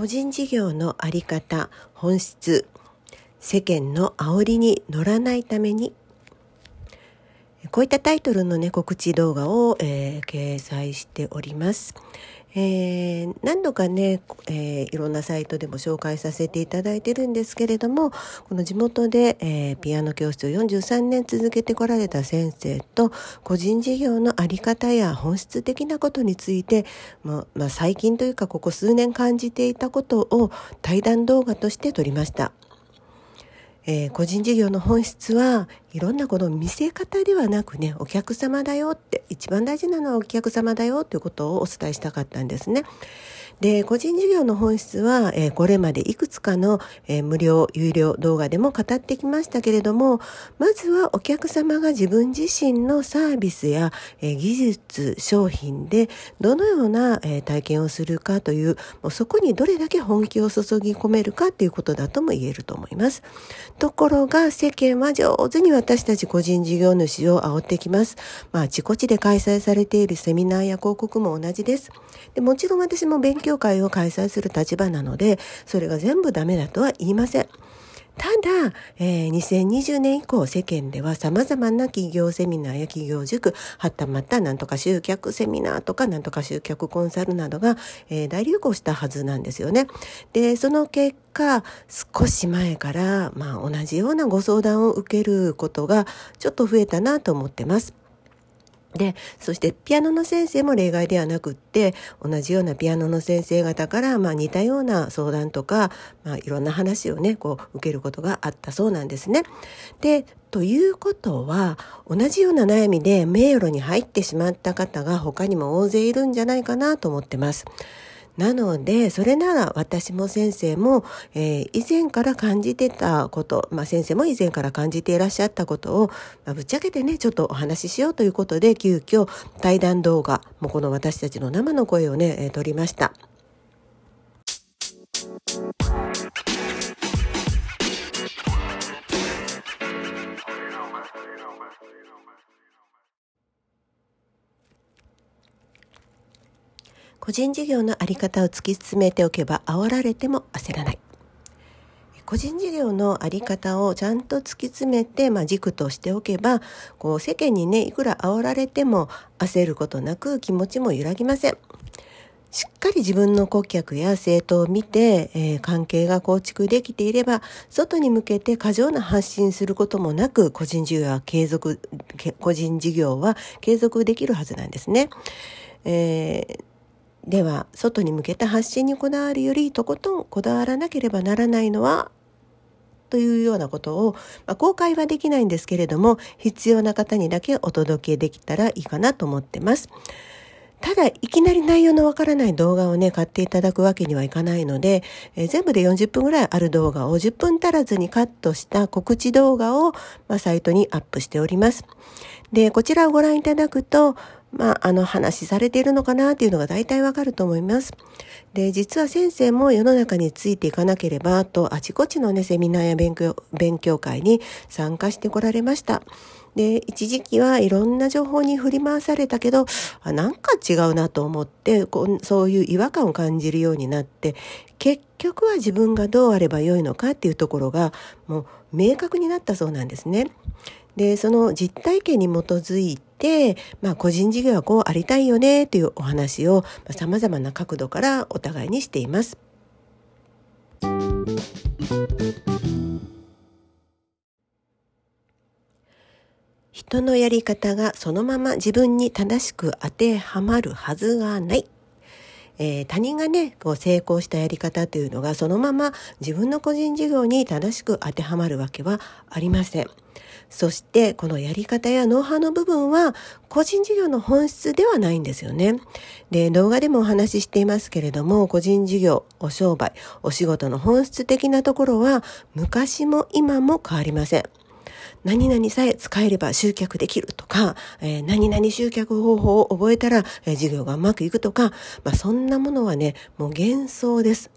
個人事業の在り方本質世間の煽りに乗らないためにこういったタイトルのね告知動画を、えー、掲載しております。えー、何度かね、えー、いろんなサイトでも紹介させていただいてるんですけれどもこの地元で、えー、ピアノ教室を43年続けてこられた先生と個人事業の在り方や本質的なことについて、ままあ、最近というかここ数年感じていたことを対談動画として撮りました。えー、個人事業の本質はいろんなこの見せ方ではなくねお客様だよって一番大事なのはお客様だよということをお伝えしたかったんですね。で、個人事業の本質は、えー、これまでいくつかの、えー、無料、有料動画でも語ってきましたけれども、まずはお客様が自分自身のサービスや、えー、技術、商品でどのような、え体験をするかという、もうそこにどれだけ本気を注ぎ込めるかということだとも言えると思います。ところが世間は上手に私たち個人事業主を煽ってきます。まあ、自己地で開催されているセミナーや広告も同じです。でもちろん私も勉強会を開催する立場なので、それが全部ダメだとは言いません。ただ、えー、2020年以降世間では様々な企業セミナーや企業塾、はたまたなんとか集客セミナーとかなんとか集客コンサルなどが、えー、大流行したはずなんですよね。で、その結果、少し前から、まあ同じようなご相談を受けることがちょっと増えたなと思ってます。で、そしてピアノの先生も例外ではなくって、同じようなピアノの先生方から、まあ似たような相談とか、まあいろんな話をね、こう受けることがあったそうなんですね。で、ということは、同じような悩みで迷路に入ってしまった方が他にも大勢いるんじゃないかなと思ってます。なので、それなら私も先生も、えー、以前から感じてたこと、まあ先生も以前から感じていらっしゃったことを、まあ、ぶっちゃけてね、ちょっとお話ししようということで、急遽対談動画、もうこの私たちの生の声をね、え、撮りました。個人事業のあり方を突き詰めておけば煽られても焦らない。個人事業のあり方をちゃんと突き詰めて、まあ、軸としておけば、こう世間にね、いくら煽られても焦ることなく気持ちも揺らぎません。しっかり自分の顧客や生徒を見て、えー、関係が構築できていれば、外に向けて過剰な発信することもなく、個人事業は継続、個人事業は継続できるはずなんですね。えーでは外に向けた発信にこだわるよりとことんこだわらなければならないのはというようなことを、まあ、公開はできないんですけれども必要な方にだけお届けできたらいいかなと思ってます。ただ、いきなり内容のわからない動画をね、買っていただくわけにはいかないので、えー、全部で40分ぐらいある動画を10分足らずにカットした告知動画を、まあ、サイトにアップしております。で、こちらをご覧いただくと、まあ、あの話されているのかなっていうのが大体わかると思います。で、実は先生も世の中についていかなければと、あちこちのね、セミナーや勉強、勉強会に参加してこられました。で、一時期はいろんな情報に振り回されたけど、あなんか違うなと思ってこう、そういう違和感を感じるようになって、結局は自分がどうあればよいのかっていうところが、もう明確になったそうなんですね。で、その実体験に基づいて、まあ個人事業はこうありたいよねというお話をさ、まざまな角度からお互いにしています。人のやり方がそのまま自分に正しく当てはまるはずがない。えー、他人がねこう成功したやり方というのがそのまま自分の個人事業に正しく当てはまるわけはありません。そしてこのやり方やノウハウの部分は個人事業の本質ではないんですよね。で、動画でもお話ししていますけれども、個人事業、お商売、お仕事の本質的なところは昔も今も変わりません。何々さえ使えれば集客できるとか、えー、何々集客方法を覚えたら、えー、事業がうまくいくとか、まあ、そんなものはね、もう幻想です。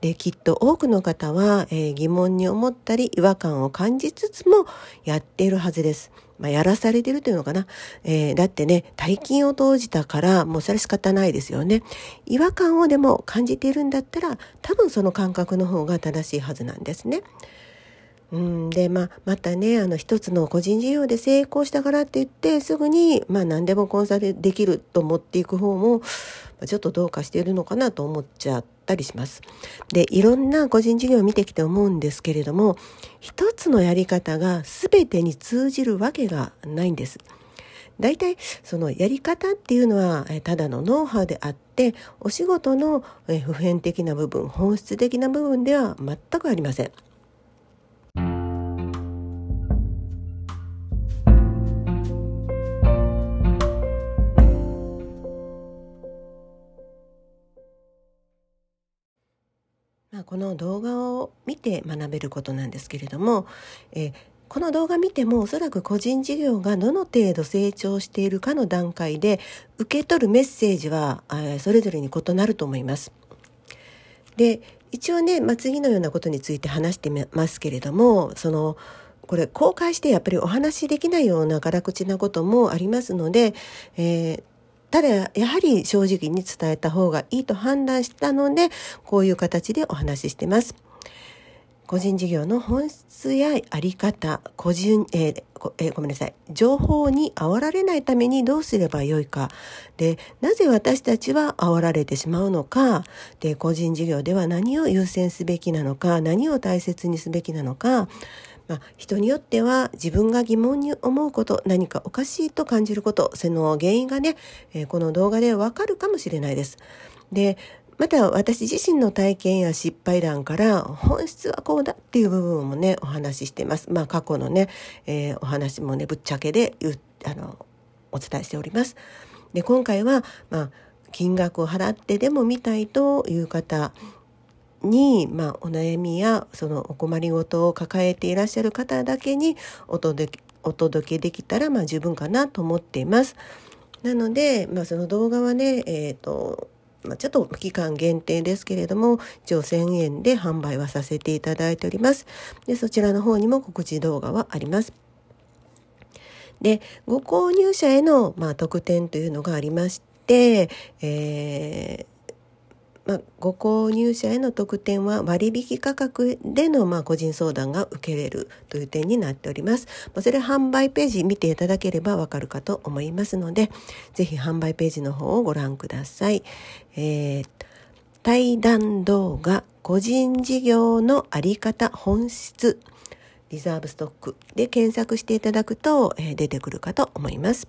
できっと多くの方は、えー、疑問に思ったり違和感を感じつつもやっているはずです。まあ、やらされてるというのかな、えー、だってね大金を投じたからもうそれ仕方ないですよね違和感をでも感じているんだったら多分その感覚の方が正しいはずなんですね。うんで、まあ、またね、あの、一つの個人事業で成功したからって言って、すぐに、まあ、何でもコンサルできると思っていく方も、ちょっとどうかしているのかなと思っちゃったりします。で、いろんな個人事業を見てきて思うんですけれども、一つのやり方が全てに通じるわけがないんです。大体そのやり方っていうのはただのノウハウであってお仕事の普遍的な部分本質的な部分では全くありません。この動画を見て学べることなんですけれども、え、この動画見てもおそらく個人事業がどの程度成長しているかの段階で受け取るメッセージは、え、それぞれに異なると思います。で一応ね、まあ、次のようなことについて話してますけれどもそのこれ公開してやっぱりお話しできないような辛口なこともありますので、えー、ただやはり正直に伝えた方がいいと判断したのでこういう形でお話ししてます。個人事業の本質やあり方、個人、えーえー、ごめんなさい。情報に煽られないためにどうすればよいか。で、なぜ私たちは煽られてしまうのか。で、個人事業では何を優先すべきなのか、何を大切にすべきなのか。まあ、人によっては自分が疑問に思うこと何かおかしいと感じることその原因がね、えー、この動画でわかるかもしれないです。でまた私自身の体験や失敗談から本質はこうだっていう部分もねお話ししてます。まあ過去のね、えー、お話もねぶっちゃけであのお伝えしております。で今回はまあ金額を払ってでも見たいという方に、まあ、お悩みやそのお困りごとを抱えていらっしゃる方だけにお届けお届けできたらまあ十分かなと思っています。なので、まあ、その動画はね、えーとまあ、ちょっと期間限定ですけれども一応1000円で販売はさせていただいております。でそちらの方にも告知動画はあります。でご購入者への、まあ、特典というのがありまして、えーまあ、ご購入者への特典は割引価格での、ま、個人相談が受けれるという点になっております。ま、それ販売ページ見ていただければわかるかと思いますので、ぜひ販売ページの方をご覧ください。えー、対談動画個人事業のあり方本質リザーブストックで検索していただくと、えー、出てくるかと思います。